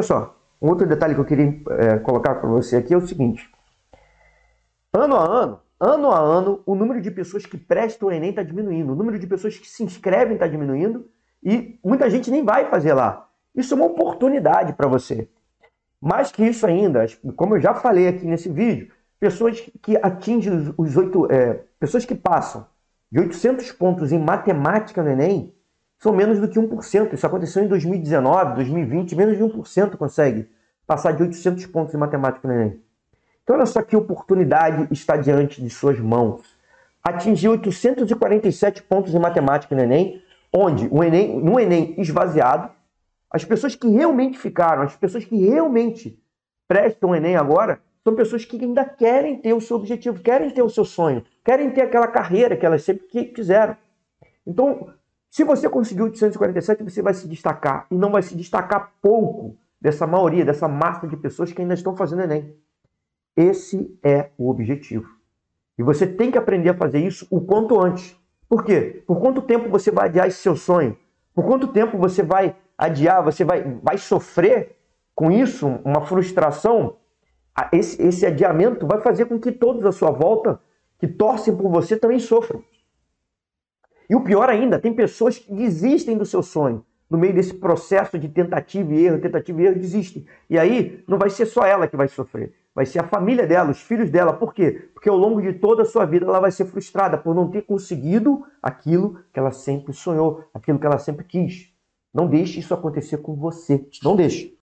olha só, um outro detalhe que eu queria é, colocar para você aqui é o seguinte: ano a ano, ano a ano, o número de pessoas que prestam o Enem está diminuindo, o número de pessoas que se inscrevem está diminuindo e muita gente nem vai fazer lá. Isso é uma oportunidade para você. Mais que isso ainda, como eu já falei aqui nesse vídeo, pessoas que atingem os oito, é, pessoas que passam de 800 pontos em matemática no Enem são menos do que 1%. Isso aconteceu em 2019, 2020, menos de 1% consegue passar de 800 pontos em matemática no Enem. Então, olha só que oportunidade está diante de suas mãos. Atingir 847 pontos em matemática no Enem, onde o Enem, no Enem esvaziado, as pessoas que realmente ficaram, as pessoas que realmente prestam o Enem agora, são pessoas que ainda querem ter o seu objetivo, querem ter o seu sonho, querem ter aquela carreira que elas sempre quiseram. Então, se você conseguiu 847, você vai se destacar. E não vai se destacar pouco dessa maioria, dessa massa de pessoas que ainda estão fazendo Enem. Esse é o objetivo. E você tem que aprender a fazer isso o quanto antes. Por quê? Por quanto tempo você vai adiar esse seu sonho? Por quanto tempo você vai adiar, você vai, vai sofrer com isso, uma frustração? Esse, esse adiamento vai fazer com que todos à sua volta que torcem por você também sofram. E o pior ainda, tem pessoas que desistem do seu sonho. No meio desse processo de tentativa e erro, tentativa e erro, desistem. E aí não vai ser só ela que vai sofrer. Vai ser a família dela, os filhos dela. Por quê? Porque ao longo de toda a sua vida ela vai ser frustrada por não ter conseguido aquilo que ela sempre sonhou, aquilo que ela sempre quis. Não deixe isso acontecer com você. Não deixe.